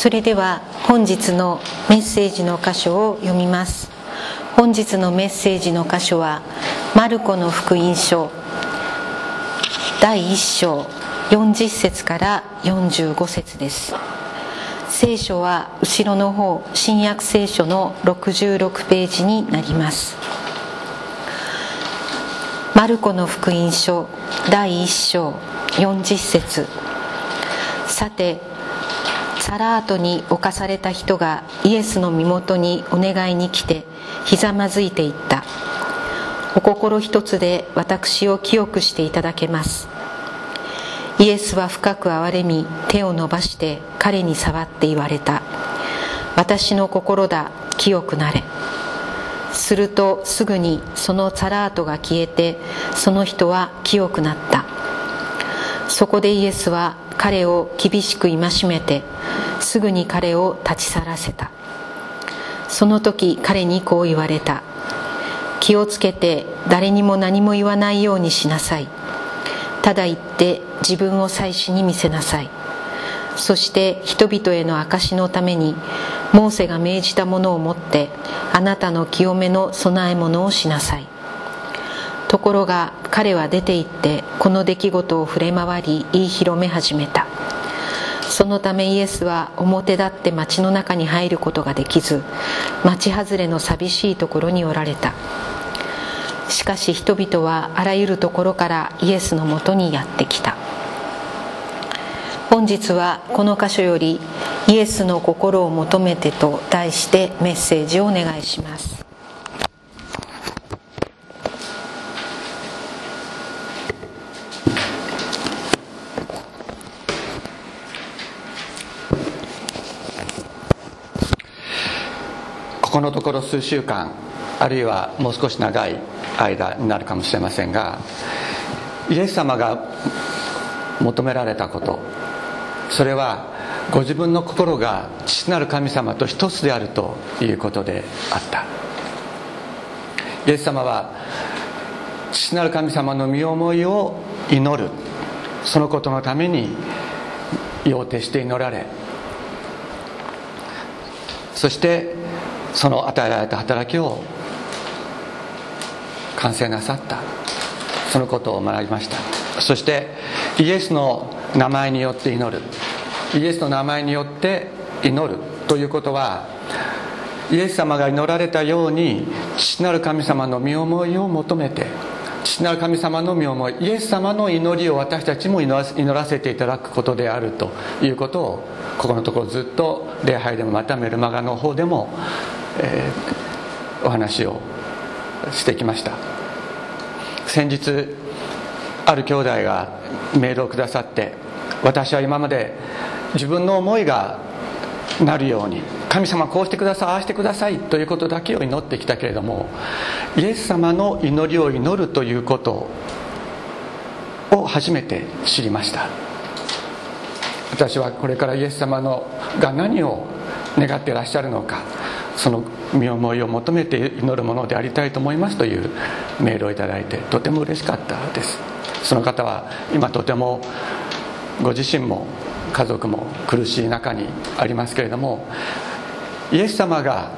それでは本日のメッセージの箇所を読みます。本日のメッセージの箇所はマルコの福音書第1章40節から45節です。聖書は後ろの方新約聖書の66ページになります。マルコの福音書第1章40節。さてサラートに侵された人がイエスの身元にお願いに来てひざまずいていった。お心一つで私を清くしていただけます。イエスは深く憐れみ手を伸ばして彼に触って言われた。私の心だ清くなれ。するとすぐにそのサラートが消えてその人は清くなった。そこでイエスは彼を厳しく戒めてすぐに彼を立ち去らせた。その時彼にこう言われた。気をつけて誰にも何も言わないようにしなさい。ただ言って自分を祭司に見せなさい。そして人々への証のためにモーセが命じたものを持ってあなたの清めの供え物をしなさい。ところが彼は出て行ってこの出来事を触れ回り言い広め始めた。そのためイエスは表立って町の中に入ることができず町外れの寂しいところにおられた。しかし人々はあらゆるところからイエスのもとにやってきた。本日はこの箇所より「イエスの心を求めて」と題してメッセージをお願いします。ここのところ数週間あるいはもう少し長い間になるかもしれませんがイエス様が求められたことそれはご自分の心が父なる神様と一つであるということであった。イエス様は父なる神様の身思いを祈る。そのことのために要定して祈られ。そしてその与えられた働きを完成なさった。そのことを学びました。そしてイエスの名前によって祈る。イエスの名前によって祈るということはイエス様が祈られたように父なる神様の身思いを求めて父なる神様の身思いイエス様の祈りを私たちも祈らせていただくことであるということをここのところずっと礼拝でもまたメルマガの方でも、えー、お話をしてきました。先日ある兄弟がメールをくださって私は今まで自分の思いがなるように神様こうしてくださいああしてくださいということだけを祈ってきたけれどもイエス様の祈りを祈るということを初めて知りました。私はこれからイエス様のが何を願ってらっしゃるのかその身思いを求めて祈るものでありたいと思いますというメールをいただいてとても嬉しかったです。その方は今とてもご自身も家族も苦しい中にありますけれどもイエス様が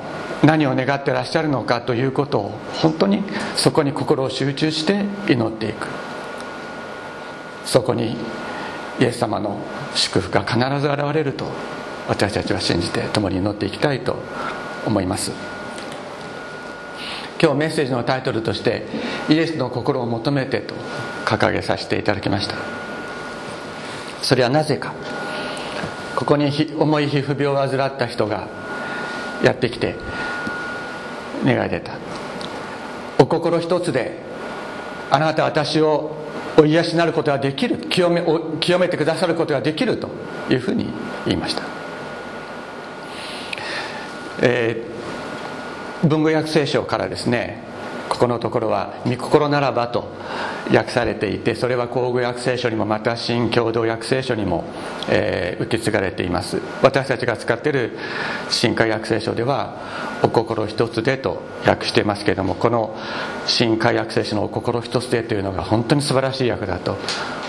何を願ってらっしゃるのかということを本当にそこに心を集中して祈っていく。そこにイエス様の祝福が必ず現れると私たちは信じて共に祈っていきたいと思います。今日メッセージのタイトルとして「イエスの心を求めて」と掲げさせていただきました。それはなぜか。ここに重い皮膚病を患った人がやってきて願い出た。お心一つであなた私をお癒しになることができる清め清めてくださることができるというふうに言いました、えー、文語訳聖書からですねここのところは「御心ならば」と訳されていてそれは口語訳聖書にもまた新共同訳聖書にも、えー、受け継がれています。私たちが使っている新海訳聖書では「お心一つで」と訳していますけれどもこの新海訳聖書の「お心一つで」というのが本当に素晴らしい訳だと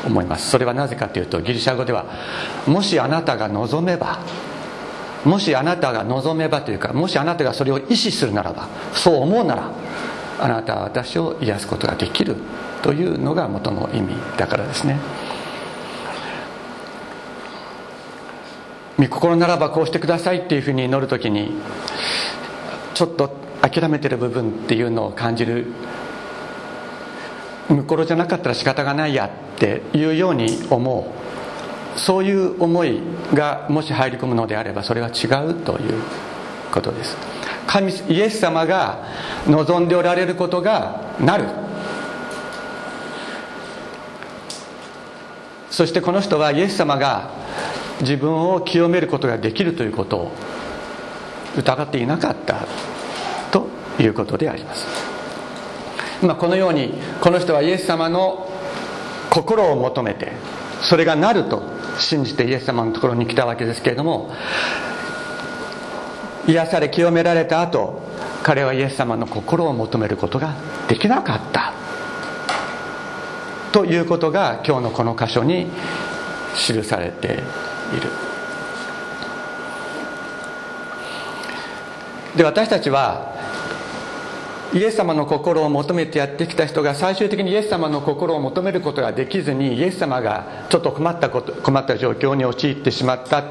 思います。それはなぜかというとギリシャ語では「もしあなたが望めば」もしあなたが望めばというかもしあなたがそれを意思するならばそう思うならあなたは私を癒すことができるというのが元の意味だからですね。御心ならばこうしてくださいっていうふうに祈る時にちょっと諦めてる部分っていうのを感じる向こうじゃなかったら仕方がないやっていうように思う。そういう思いがもし入り込むのであればそれは違うということです。神イエス様が望んでおられることがなる。そしてこの人はイエス様が自分を清めることができるということを疑っていなかったということであります。まあ、このようにこの人はイエス様の心を求めてそれがなると信じてイエス様のところに来たわけですけれども癒され清められた後彼はイエス様の心を求めることができなかった。ということが今日のこの箇所に記されている。で私たちはイエス様の心を求めてやってきた人が最終的にイエス様の心を求めることができずにイエス様がちょっと困った。こと困った状況に陥ってしまった。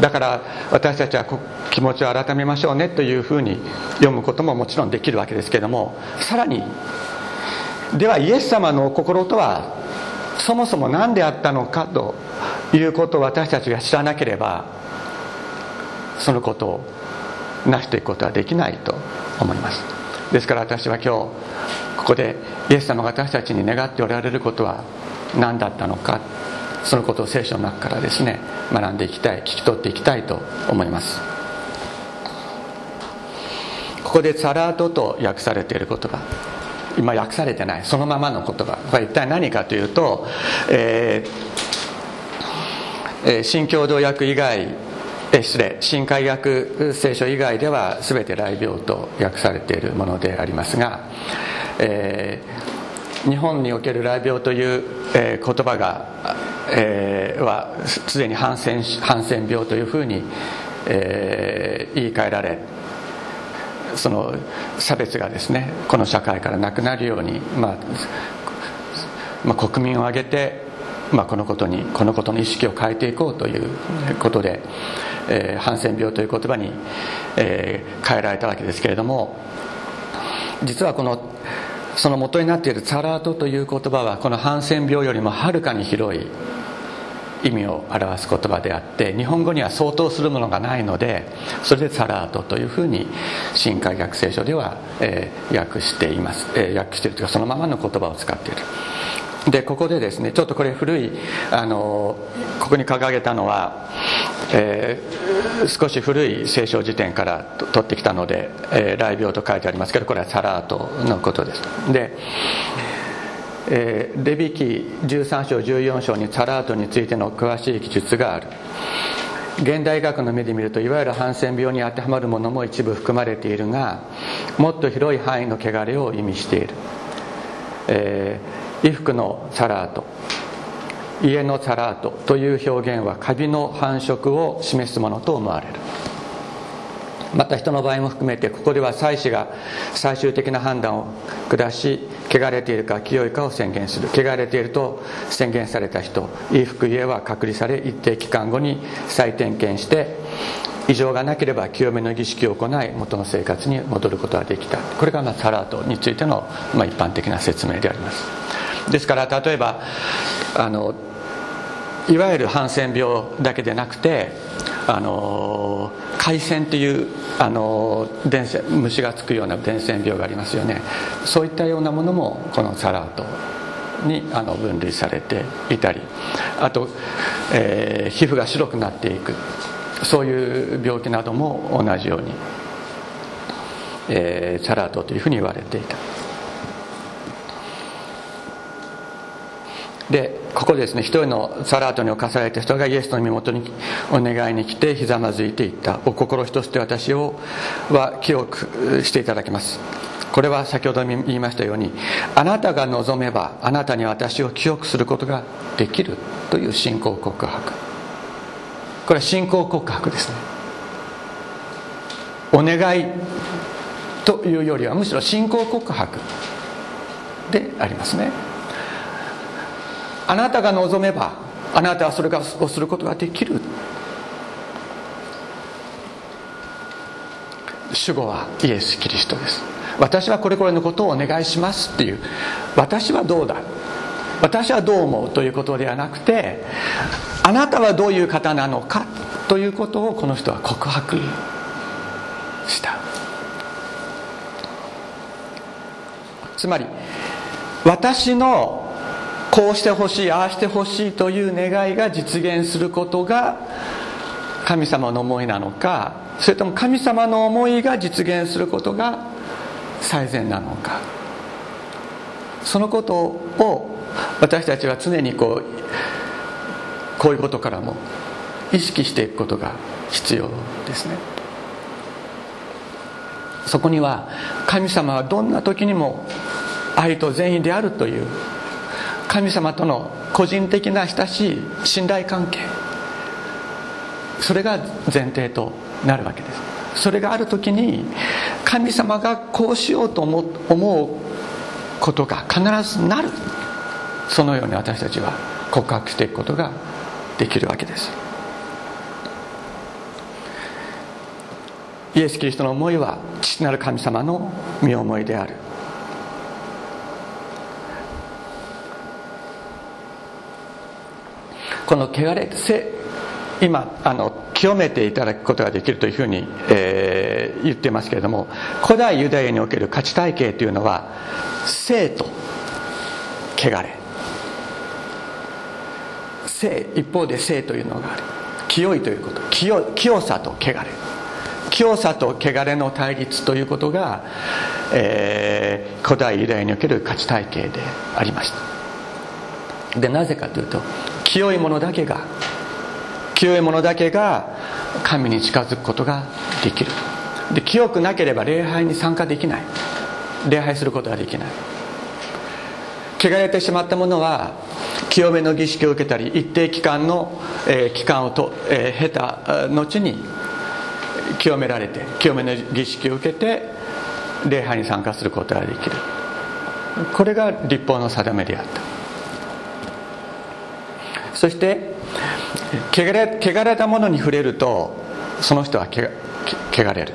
だから私たちは気持ちを改めましょうねというふうに読むことももちろんできるわけですけどもさらにではイエス様の心とはそもそも何であったのかということを私たちが知らなければそのことを成していくことはできないと思います。ですから私は今日ここでイエス様が私たちに願っておられることは何だったのかそのことを聖書の中からですね学んでいきたい聞き取っていきたいと思います。ここで「サラート」と訳されている言葉今訳されてないそのままの言葉これ一体何かというと、えー、新共同訳以外え失礼。新海訳聖書以外では全て雷病と訳されているものでありますが、えー、日本における雷病という、えー、言葉が、えー、はすでにハンセンハンセン病というふうに、え、言い換えられその差別がですねこの社会からなくなるように、まあまあ、国民を挙げてまあ、このことにこのことの意識を変えていこうということで、えー、ハンセン病という言葉に、えー、変えられたわけですけれども実はこのその元になっているツァラートという言葉はこのハンセン病よりもはるかに広い意味を表す言葉であって日本語には相当するものがないのでそれでサラートというふうに新海学聖書では、えー、訳しています、えー、訳しているというかそのままの言葉を使っているでここでですねちょっとこれ古いあのここに掲げたのは、えー、少し古い聖書辞典から取ってきたので「えー、雷病」と書いてありますけどこれはサラートのことです。で、えー、レビキ13章14章にサラートについての詳しい記述がある。現代学の目で見るといわゆるハンセン病に当てはまるものも一部含まれているがもっと広い範囲の汚れを意味している、えー衣服のサラート。家のサラートという表現はカビの繁殖を示すものと思われる。また人の場合も含めてここでは祭司が最終的な判断を下し汚れているか清いかを宣言する。汚れていると宣言された人衣服家は隔離され一定期間後に再点検して異常がなければ清めの儀式を行い元の生活に戻ることができた。これがまあサラートについてのまあ一般的な説明であります。ですから例えばあのいわゆるハンセン病だけでなくてあの海鮮っていうあの伝染虫がつくような伝染病がありますよねそういったようなものもこのサラートにあの分類されていたりあと、えー、皮膚が白くなっていくそういう病気なども同じように、えー、サラートというふうに言われていた。でここですね一人のサラートに侵された人がイエスの身元にお願いに来てひざまずいていった。お心一つで私をは清くしていただきます。これは先ほど言いましたようにあなたが望めばあなたに私を清くすることができるという信仰告白。これは信仰告白ですね。お願いというよりはむしろ信仰告白でありますね。あなたが望めばあなたはそれをすることができる。主語はイエス・キリストです。私はこれこれのことをお願いしますっていう。私はどうだ？私はどう思うということではなくてあなたはどういう方なのかということをこの人は告白した。つまり私のこうしてほしいああしてほしいという願いが実現することが神様の思いなのかそれとも神様の思いが実現することが最善なのか。そのことを私たちは常にこうこういうことからも意識していくことが必要ですね。そこには神様はどんな時にも愛と善意であるという神様との個人的な親しい信頼関係。それが前提となるわけです。それがある時に神様がこうしようと思うことが必ずなる。そのように私たちは告白していくことができるわけです。イエス・キリストの思いは父なる神様の身思いである。この汚れ今あの清めていただくことができるというふうに、えー、言ってますけれども古代ユダヤにおける価値体系というのは生と汚れ。生一方で生というのがある。清いということ。清清さと汚れ。清さと汚れの対立ということが、えー、古代ユダヤにおける価値体系でありました。でなぜかというと清いものだけが清いものだけが神に近づくことができる。で清くなければ礼拝に参加できない。礼拝することができない。汚れてしまったものは清めの儀式を受けたり一定期間の、えー、期間をと、えー、経た後に清められて清めの儀式を受けて礼拝に参加することができる。これが立法の定めであった。そして汚れ汚れたものに触れるとその人は汚れる。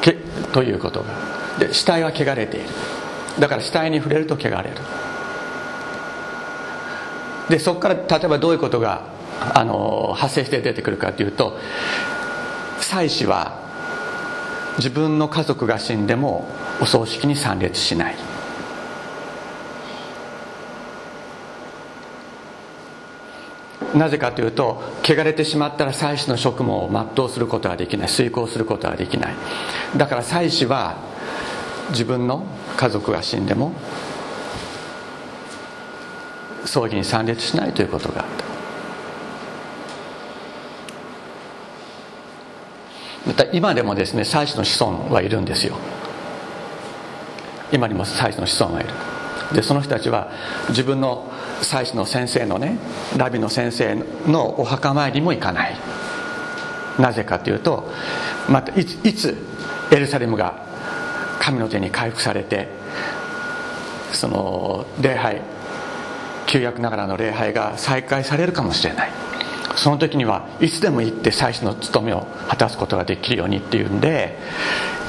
けということが。で死体は汚れている。だから死体に触れると汚れる。でそこから例えばどういうことがあの発生して出てくるかというと妻子は自分の家族が死んでもお葬式に参列しない。なぜかというと汚れてしまったら妻子の職務を全うすることはできない遂行することはできない。だから妻子は自分の家族が死んでも葬儀に参列しないということがあった。また今でもですね妻子の子孫はいるんですよ。今にも妻子の子孫はいる。でその人たちは自分の祭司の先生のねラビの先生のお墓参りも行かない。なぜかというとまたいついつエルサレムが神の手に回復されてその礼拝旧約ながらの礼拝が再開されるかもしれない。その時にはいつでも行って祭司の務めを果たすことができるようにっていうんで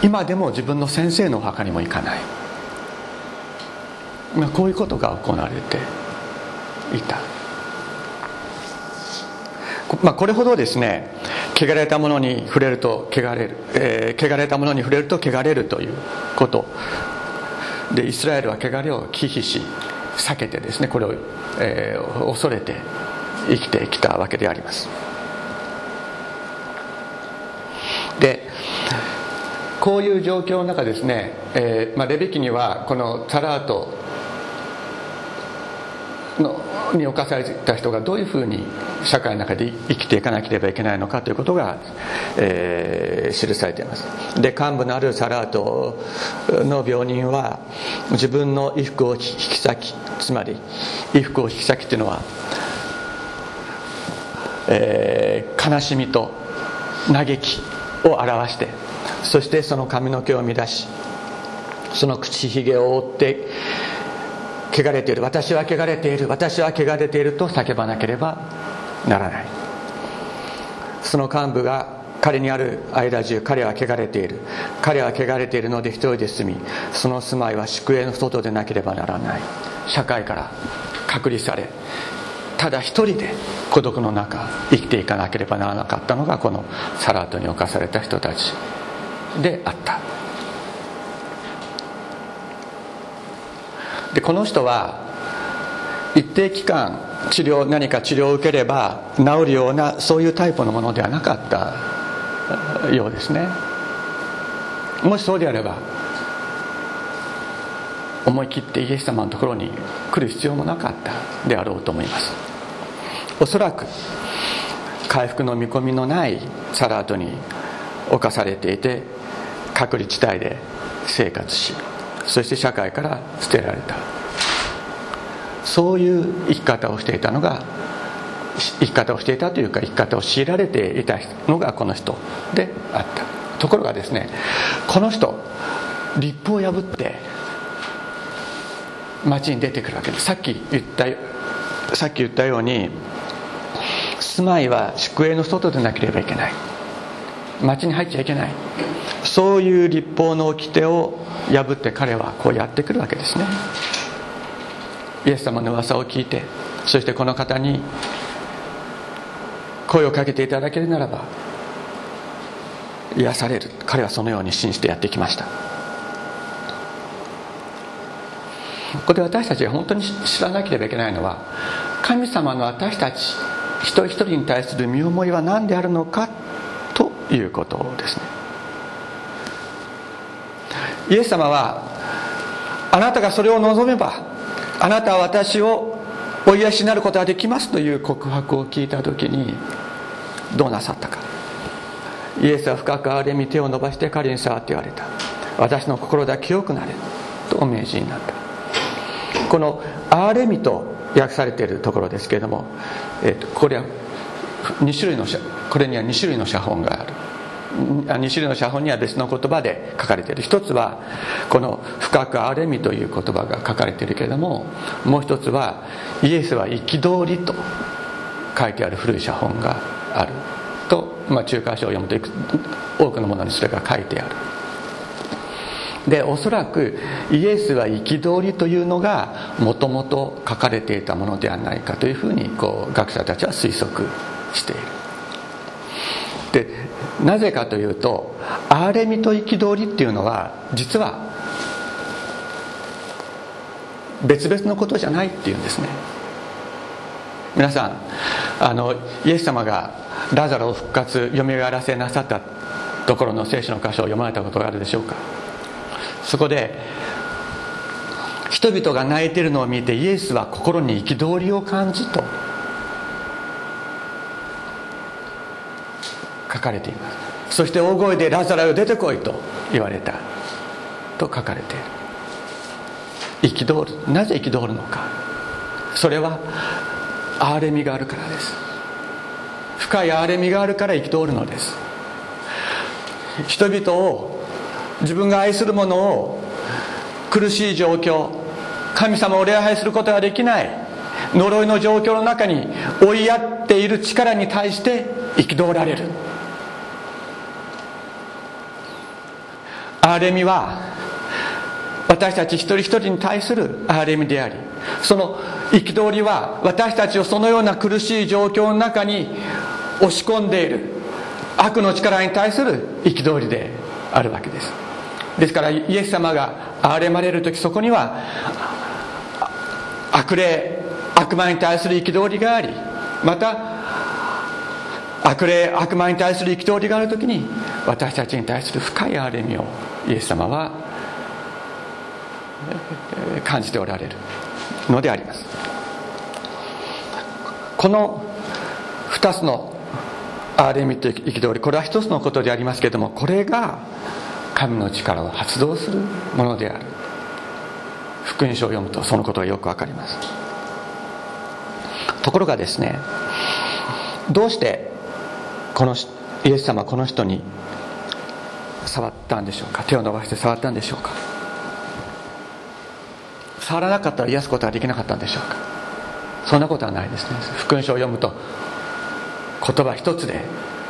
今でも自分の先生のお墓にも行かない。まあこういうことが行われていた、まあ、これほどですね汚れたものに触れると汚れる、えー、汚れたものに触れると汚れるということ。でイスラエルは汚れを忌避し避けてですねこれを、えー、恐れて生きてきたわけであります。でこういう状況の中ですね、えーまあ、レビキにはこのタラートのに侵された人がどういうふうに社会の中で生きていかなければいけないのかということが、えー、記されています。で幹部のあるサラートの病人は自分の衣服を引き裂きつまり衣服を引き裂きというのは、えー、悲しみと嘆きを表してそしてその髪の毛を乱しその口ひげを覆って汚れている。私は汚れている。私は汚れていると叫ばなければならない。その幹部が彼にある間中彼は汚れている。彼は汚れているので一人で住みその住まいは宿営の外でなければならない。社会から隔離されただ一人で孤独の中生きていかなければならなかったのがこのサラートに侵された人たちであった。でこの人は一定期間治療何か治療を受ければ治るようなそういうタイプのものではなかったようですね。もしそうであれば思い切ってイエス様のところに来る必要もなかったであろうと思います。おそらく回復の見込みのないサラートに侵されていて隔離地帯で生活しそして社会から捨てられた。そういう生き方をしていたのが生き方をしていたというか生き方を強いられていたのがこの人であった。ところがですねこの人立法を破って町に出てくるわけです。さっき言ったさっき言ったように住まいは宿営の外でなければいけない。町に入っちゃいけない。そういう立法の掟を破って彼はこうやってくるわけですね。イエス様の噂を聞いてそしてこの方に声をかけていただけるならば癒される。彼はそのように信じてやってきました。ここで私たちが本当に知らなければいけないのは神様の私たち一人一人に対する身思いは何であるのかということですね。イエス様はあなたがそれを望めばあなたは私をお癒しになることができますという告白を聞いた時にどうなさったか。イエスは深く憐れみ手を伸ばして彼に触って言われた。私の心だけ清くなれとお命じになった。この憐れみと訳されているところですけれども、えー、とこれは2種類のこれには2種類の写本がある。2種類の写本には別の言葉で書かれている一つはこの「深く憐れみ」という言葉が書かれているけれどももう一つは「イエスは憤り」と書いてある古い写本があると、まあ、中華書を読むと多くのものにそれが書いてある。でおそらくイエスは憤りというのがもともと書かれていたものではないかというふうにこう学者たちは推測している。でなぜかというと憐れみと憤りっていうのは実は別々のことじゃないっていうんですね。皆さんあのイエス様がラザロを復活よみがらせなさったところの聖書の箇所を読まれたことがあるでしょうか。そこで人々が泣いてるのを見てイエスは心に憤りを感じと。かれています。そして大声で「ラザラよ出てこい」と言われた。と書かれて。いる憤るなぜ憤るのか。それは憐れみがあるからです。深い憐れみがあるから憤るのです。人々を自分が愛するものを苦しい状況神様を礼拝することができない呪いの状況の中に追いやっている力に対して憤られる。憐れみは私たち一人一人に対する憐れみでありその憤りは私たちをそのような苦しい状況の中に押し込んでいる悪の力に対する憤りであるわけです。ですからイエス様が憐れまれる時そこには悪霊悪魔に対する憤りがありまた悪霊悪魔に対する憤りがある時に私たちに対する深い憐れみをイエス様は感じておられる。のであります。この2つの憐れみと憤りこれは一つのことでありますけれどもこれが神の力を発動するものである。福音書を読むとそのことがよくわかります。ところがですねどうしてこのイエス様この人に触ったんでしょうか？手を伸ばして触ったんでしょうか？触らなかったら癒すことができなかったんでしょうか？そんなことはないですね。福音書を読むと言葉一つで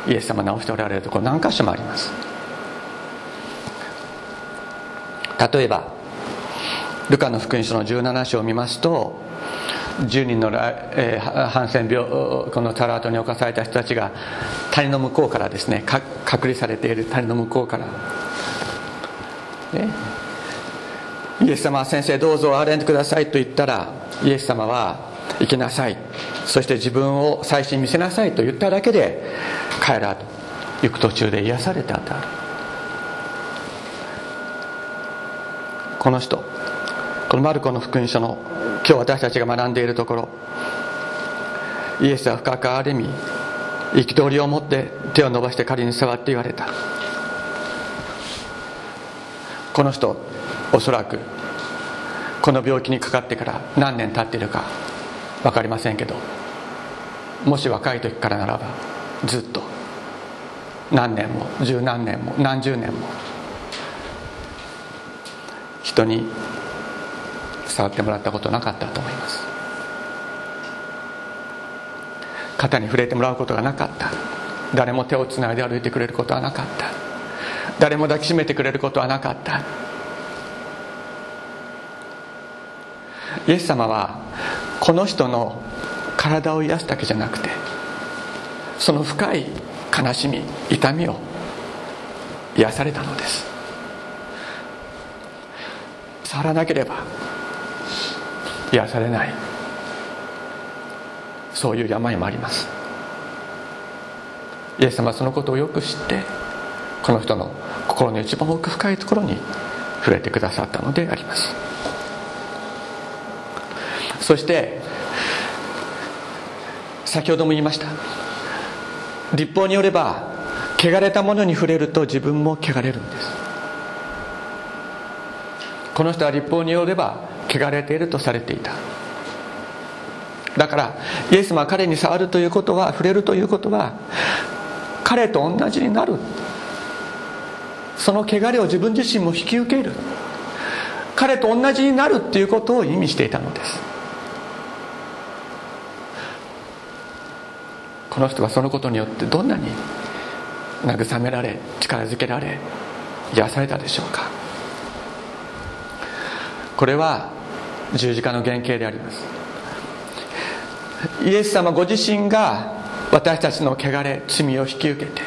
イエス様直しておられるところ何箇所もあります。例えばルカの福音書の17章を見ますと10人の、えー、ハンセン病このタラートに侵された人たちが谷の向こうからですね隔離されている谷の向こうから、ね、イエス様は先生どうぞ憐れんでくださいと言ったらイエス様は行きなさい。そして自分を最初に見せなさいと言っただけで帰らと行く途中で癒されたんだ。この人このマルコの福音書の今日私たちが学んでいるところ。イエスは深く憐れみ憤りを持って手を伸ばして彼に触って言われた。この人おそらくこの病気にかかってから何年経っているか分かりませんけどもし若い時からならばずっと何年も十何年も何十年も人に触ってもらったことなかったと思います。肩に触れてもらうことがなかった。誰も手をつないで歩いてくれることはなかった。誰も抱きしめてくれることはなかった。イエス様はこの人の体を癒すだけじゃなくてその深い悲しみ痛みを癒されたのです。触らなければ癒されない。そういう病もあります。イエス様はそのことをよく知ってこの人の心の一番奥深いところに触れてくださったのであります。そして先ほども言いました。立法によれば汚れたものに触れると自分も汚れるんです。この人は立法によれば汚れているとされていた。だからイエス様は彼に触るということは触れるということは彼と同じになる。その汚れを自分自身も引き受ける。彼と同じになるっていうことを意味していたのです。この人はそのことによってどんなに慰められ力づけられ癒されたでしょうか。これは十字架の原型であります。イエス様ご自身が私たちの汚れ罪を引き受けて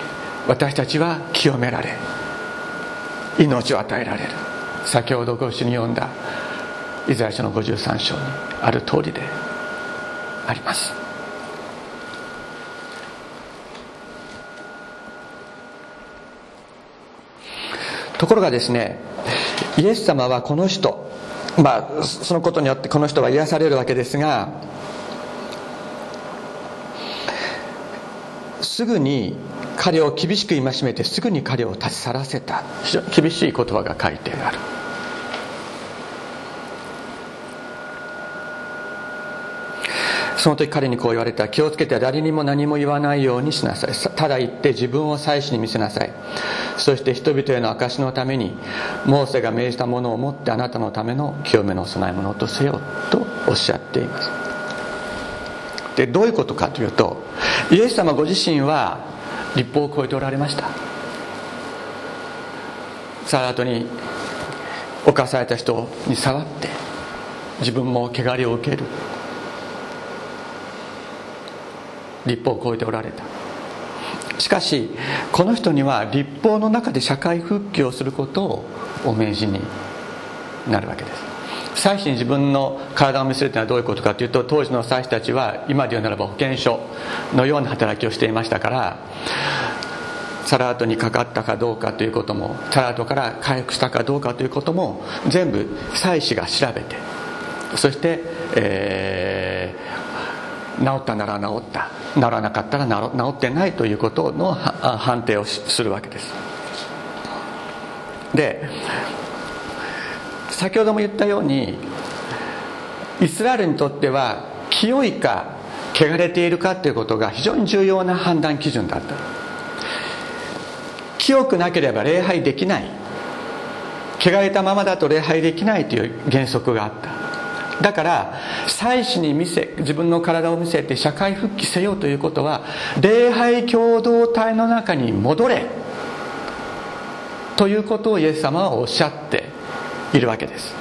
私たちは清められ命を与えられる。先ほどご一緒に読んだイザヤ書の53章にある通りであります。ところがですねイエス様はこの人まあそのことによってこの人は癒されるわけですがすぐに彼を厳しく戒めてすぐに彼を立ち去らせた。非常に厳しい言葉が書いてある。その時彼にこう言われた。気をつけて誰にも何も言わないようにしなさい。ただ言って自分を祭司に見せなさい。そして人々への証のためにモーセが命じたものを持ってあなたのための清めの供え物とせよとおっしゃっています。でどういうことかというとイエス様ご自身は立法を超えておられました。サラートに侵された人に触って自分も汚れを受ける。立法を超えておられた。しかしこの人には立法の中で社会復帰をすることをお命じになるわけです。祭司に自分の体を見せるというのはどういうことかというと当時の祭司たちは今で言うならば保健所のような働きをしていましたからサラートにかかったかどうかということもサラートから回復したかどうかということも全部祭司が調べてそして、え治ったなら治った。治らなかったら治ってないということの判定をするわけです。で先ほども言ったようにイスラエルにとっては清いか汚れているかということが非常に重要な判断基準だった。清くなければ礼拝できない。汚れたままだと礼拝できないという原則があった。だから祭司に見せ自分の体を見せて社会復帰せよということは礼拝共同体の中に戻れ。ということをイエス様はおっしゃっているわけです。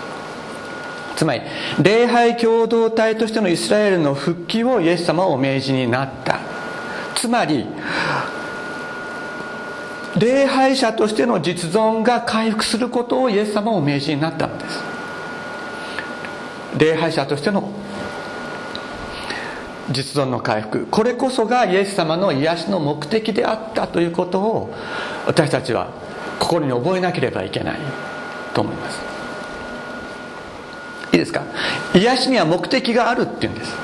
つまり礼拝共同体としてのイスラエルの復帰をイエス様はお命じになった。つまり礼拝者としての実存が回復することをイエス様をお命じになったのです。礼拝者としての実存の回復。これこそがイエス様の癒しの目的であったということを私たちは心に覚えなければいけないと思います。いいですか？癒しには目的があるっていうんです。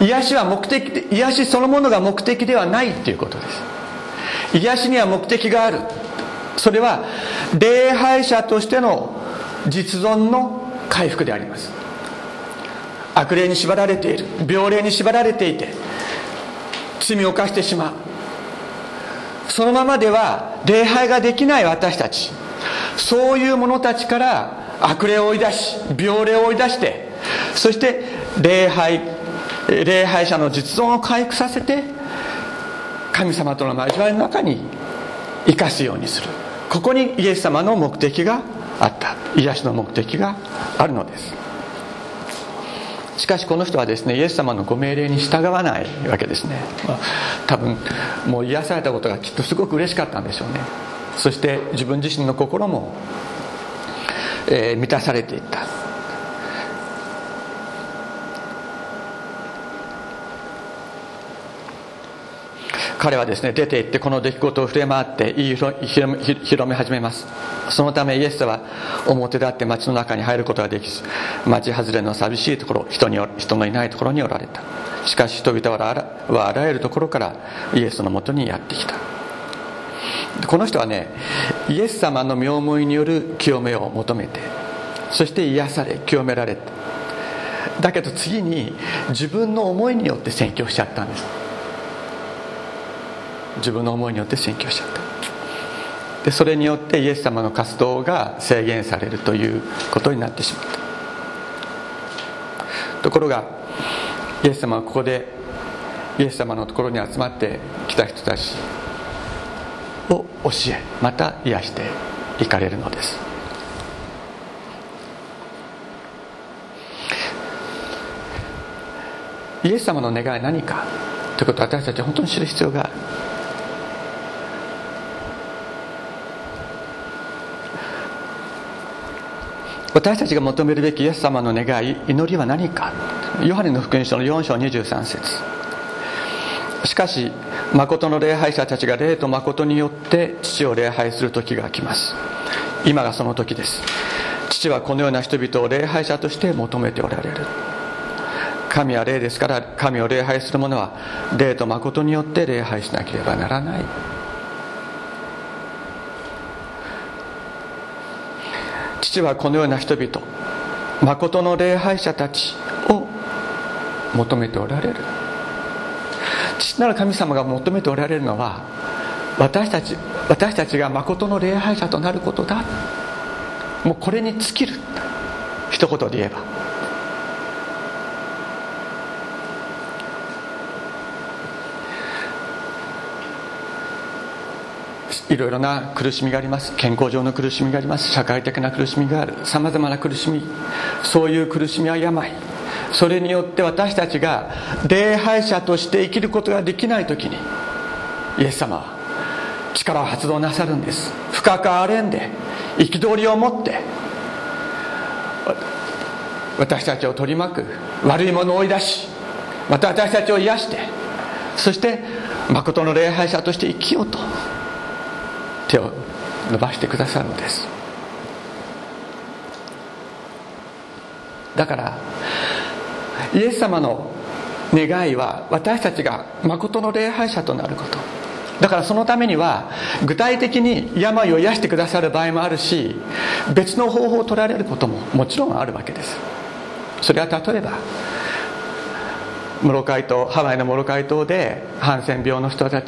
癒しは目的で癒しそのものが目的ではないっていうことです。癒しには目的がある。それは礼拝者としての実存の回復であります。悪霊に縛られている。病霊に縛られていて罪を犯してしまう。そのままでは礼拝ができない私たち。そういう者たちから悪霊を追い出し病霊を追い出してそして礼拝礼拝者の実存を回復させて神様との交わりの中に生かすようにする。ここにイエス様の目的があった。癒しの目的があるのです。しかしこの人はですねイエス様のご命令に従わないわけですね、まあ、多分もう癒されたことがきっとすごく嬉しかったんでしょうね。そして自分自身の心も、えー、満たされていった。彼はですね出て行ってこの出来事を触れ回って言い広め始めます。そのためイエスは表立って町の中に入ることができず町外れの寂しいところ人に人のいないところにおられた。しかし人々はあらゆるところからイエスのもとにやってきた。この人はねイエス様の妙思いによる清めを求めてそして癒され清められだけど次に自分の思いによって宣教しちゃったんです。自分の思いによって宣教しちゃった。でそれによってイエス様の活動が制限されるということになってしまった。ところがイエス様はここでイエス様のところに集まってきた人たち教えまた癒していかれるのです。イエス様の願い何か？ということを私たちは本当に知る必要がある。私たちが求めるべきイエス様の願い祈りは何か？ヨハネの福音書の4章23節。しかし誠の礼拝者たちが霊と誠によって父を礼拝する時が来ます。今がその時です。父はこのような人々を礼拝者として求めておられる。神は霊ですから神を礼拝する者は霊と誠によって礼拝しなければならない。父はこのような人々誠の礼拝者たちを求めておられる。父なる神様が求めておられるのは私たち私たちが誠の礼拝者となることだ。もうこれに尽きる。一言で言えば。いろいろな苦しみがあります。健康上の苦しみがあります。社会的な苦しみがある。さまざまな苦しみ。そういう苦しみは病。それによって私たちが礼拝者として生きることができない時にイエス様は力を発動なさるんです。深く憐れんで憤りを持って私たちを取り巻く悪いものを追い出しまた私たちを癒してそして誠の礼拝者として生きようと手を伸ばしてくださるのです。だからイエス様の願いは私たちが誠の礼拝者となること。だからそのためには具体的に病を癒してくださる場合もあるし別の方法を取られることももちろんあるわけです。それは例えばモロカイ島ハワイのモロカイ島でハンセン病の人たち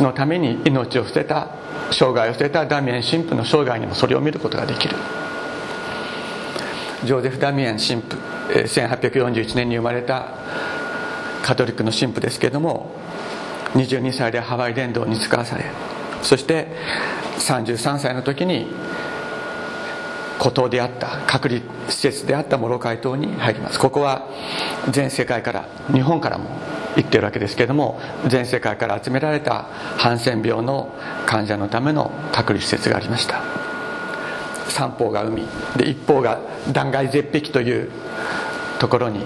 のために命を捨てた生涯を捨てたダミエン神父の生涯にもそれを見ることができる。ジョーゼフ・ダミエン神父。1841年に生まれたカトリックの神父ですけれども22歳でハワイ伝道に使わされそして33歳の時に孤島であった隔離施設であったモロカイ島に入ります。ここは全世界から日本からも行ってるわけですけれども全世界から集められたハンセン病の患者のための隔離施設がありました。三方が海で一方が断崖絶壁というところに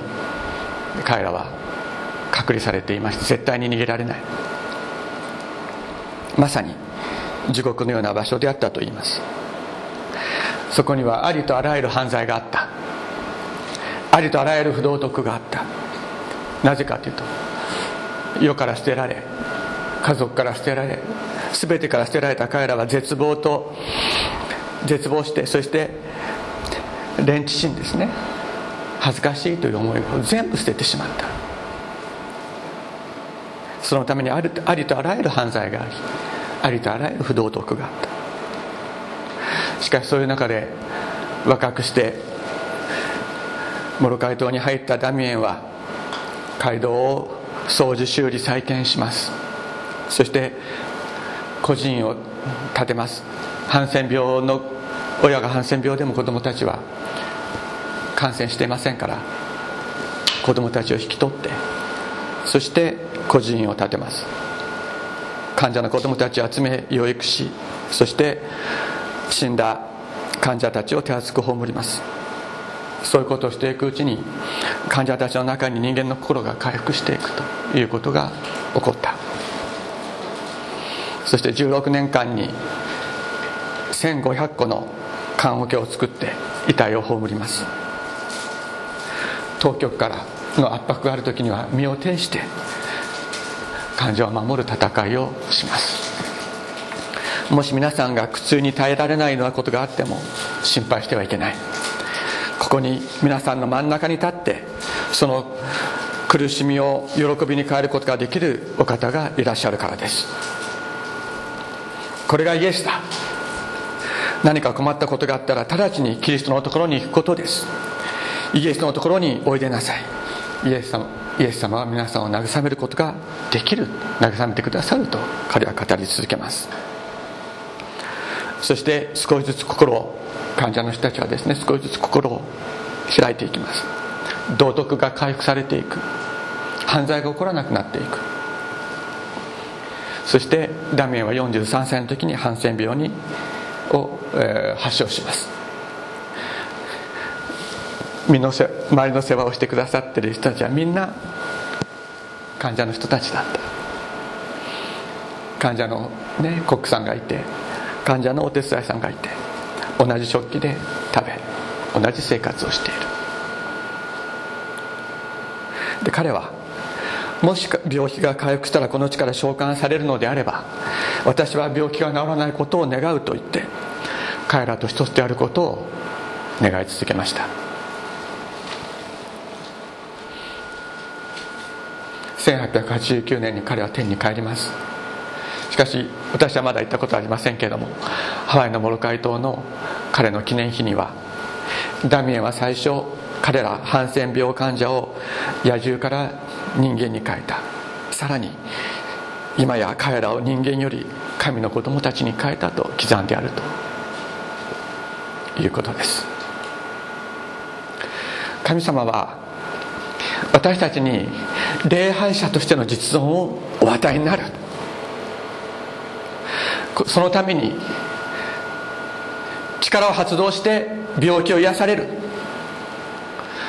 彼らは隔離されていまして絶対に逃げられない。まさに地獄のような場所であったと言います。そこにはありとあらゆる犯罪があった。ありとあらゆる不道徳があった。なぜかというと世から捨てられ家族から捨てられ全てから捨てられた彼らは絶望と絶望してそして連知心ですね。恥ずかしいという思いを全部捨ててしまった。そのためにありとあらゆる犯罪がありありとあらゆる不道徳があった。しかしそういう中で若くしてモロカイ島に入ったダミエンは街道を掃除修理再建します。そして個人を建てます。ハンセン病の親がハンセン病でも子供たちは感染していませんから子供たちを引き取ってそして個人を建てます。患者の子供たちを集め養育しそして死んだ患者たちを手厚く葬ります。そういうことをしていくうちに患者たちの中に人間の心が回復していくということが起こった。そして16年間に1500個の棺桶を作って遺体を葬ります。当局からの圧迫がある時には身を挺して患者を守る戦いをします。もし皆さんが苦痛に耐えられないようなことがあっても心配してはいけない。ここに皆さんの真ん中に立ってその苦しみを喜びに変えることができるお方がいらっしゃるからです。これがイエスだ。何か困ったことがあったら直ちにキリストのところに行くことです。イエスのところにおいでなさい。イエス様イエス様は皆さんを慰めることができる。慰めてくださると彼は語り続けます。そして少しずつ心を患者の人たちはですね少しずつ心を開いていきます。道徳が回復されていく。犯罪が起こらなくなっていく。そしてダミエンは43歳の時にハンセン病にを、えー、発症します。身のせ周りの世話をしてくださってる人たちはみんな患者の人たちだった。患者の、ね、コックさんがいて患者のお手伝いさんがいて同じ食器で食べ同じ生活をしている。で彼はもし病気が回復したらこの地から召喚されるのであれば私は病気が治らないことを願うと言って彼らと一つであることを願い続けました。1889年に彼は天に帰ります。しかし私はまだ行ったことありませんけれどもハワイのモロカイ島の彼の記念碑にはダミエンは最初彼らハンセン病患者を野獣から人間に変えた。さらに今や彼らを人間より神の子供たちに変えたと刻んであると。いうことです。神様は私たちに礼拝者としての実存をお与えになる。そのために力を発動して病気を癒される。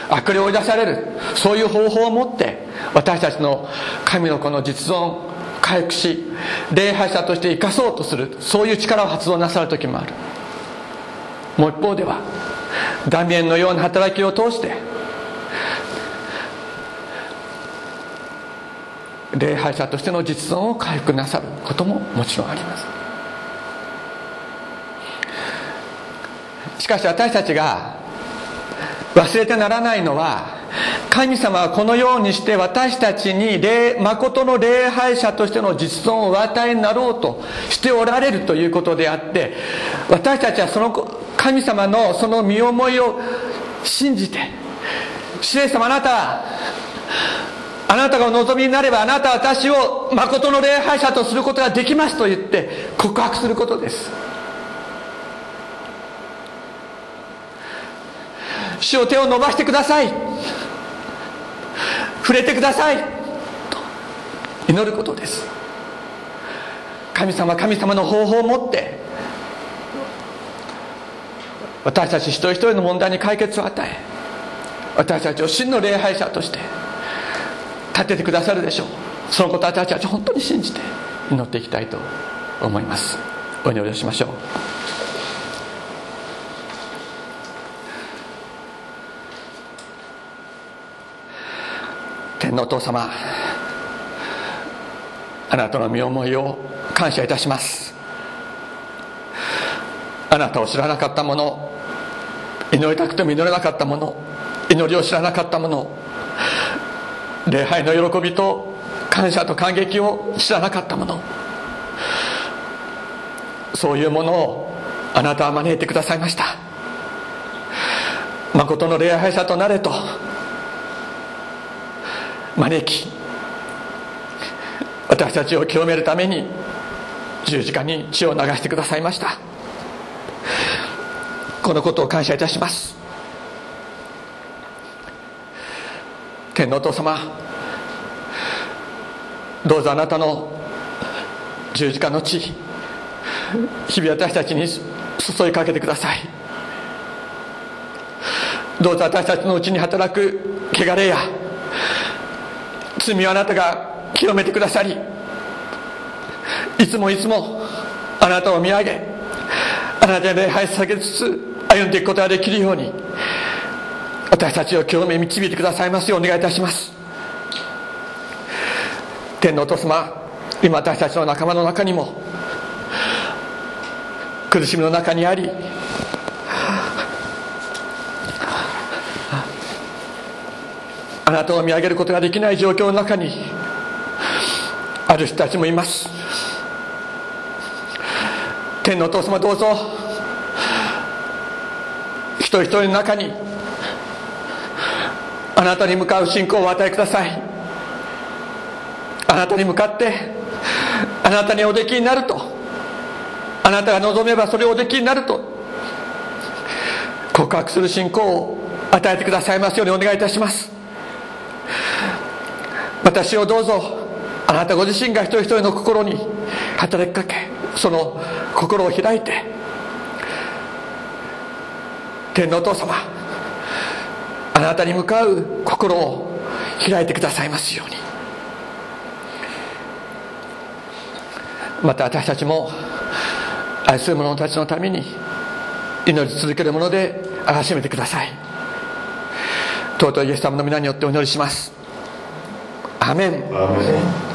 悪霊を追い出される。そういう方法を持って私たちの神の子の実存回復し礼拝者として生かそうとする。そういう力を発動なさる時もある。もう一方ではダミエンのような働きを通して礼拝者としての実存を回復なさることももちろんあります。しかし私たちが忘れてならないのは神様はこのようにして私たちに霊誠の礼拝者としての実存をお与えになろうとしておられるということであって私たちはその神様のその身思いを信じて主イエス様あなたあなたがお望みになればあなたは私を誠の礼拝者とすることができますと言って告白することです。主を手を伸ばしてください。触れてください。と祈ることです。神様神様の方法を持って私たち一人一人の問題に解決を与え私たちを真の礼拝者として立ててくださるでしょう。そのこと私たちは本当に信じて祈っていきたいと思います。お祈りをしましょう。天のお父様あなたの身思いを感謝いたします。あなたを知らなかった者祈りたくても祈れなかった者祈りを知らなかった者礼拝の喜びと感謝と感激を知らなかった者そういうものをあなたは招いてくださいました。誠の礼拝者となれと。招き私たちを清めるために十字架に血を流してくださいました。このことを感謝いたします。天皇お父様どうぞあなたの十字架の血日々私たちに注いかけてください。どうぞ私たちのうちに働く汚れや罪をあなたが清めてくださりいつもいつもあなたを見上げあなたに礼拝さげつつ歩んでいくことができるように私たちを清め導いてくださいますようお願いいたします。天のお父様今私たちの仲間の中にも苦しみの中にありあなたを見上げることができない状況の中にある人たちもいます。天のお父様どうぞ一人一人の中にあなたに向かう信仰をお与えください。あなたに向かってあなたにおできになると。あなたが望めばそれをおできになると。告白する信仰を与えてくださいますようにお願いいたします。私をどうぞあなたご自身が一人一人の心に働きかけその心を開いて天皇お父様なたに向かう心を開いてくださいますように。また私たちも愛する者たちのために祈り続けるものであらしめてください。尊いイエス様の皆によってお祈りします。アメン。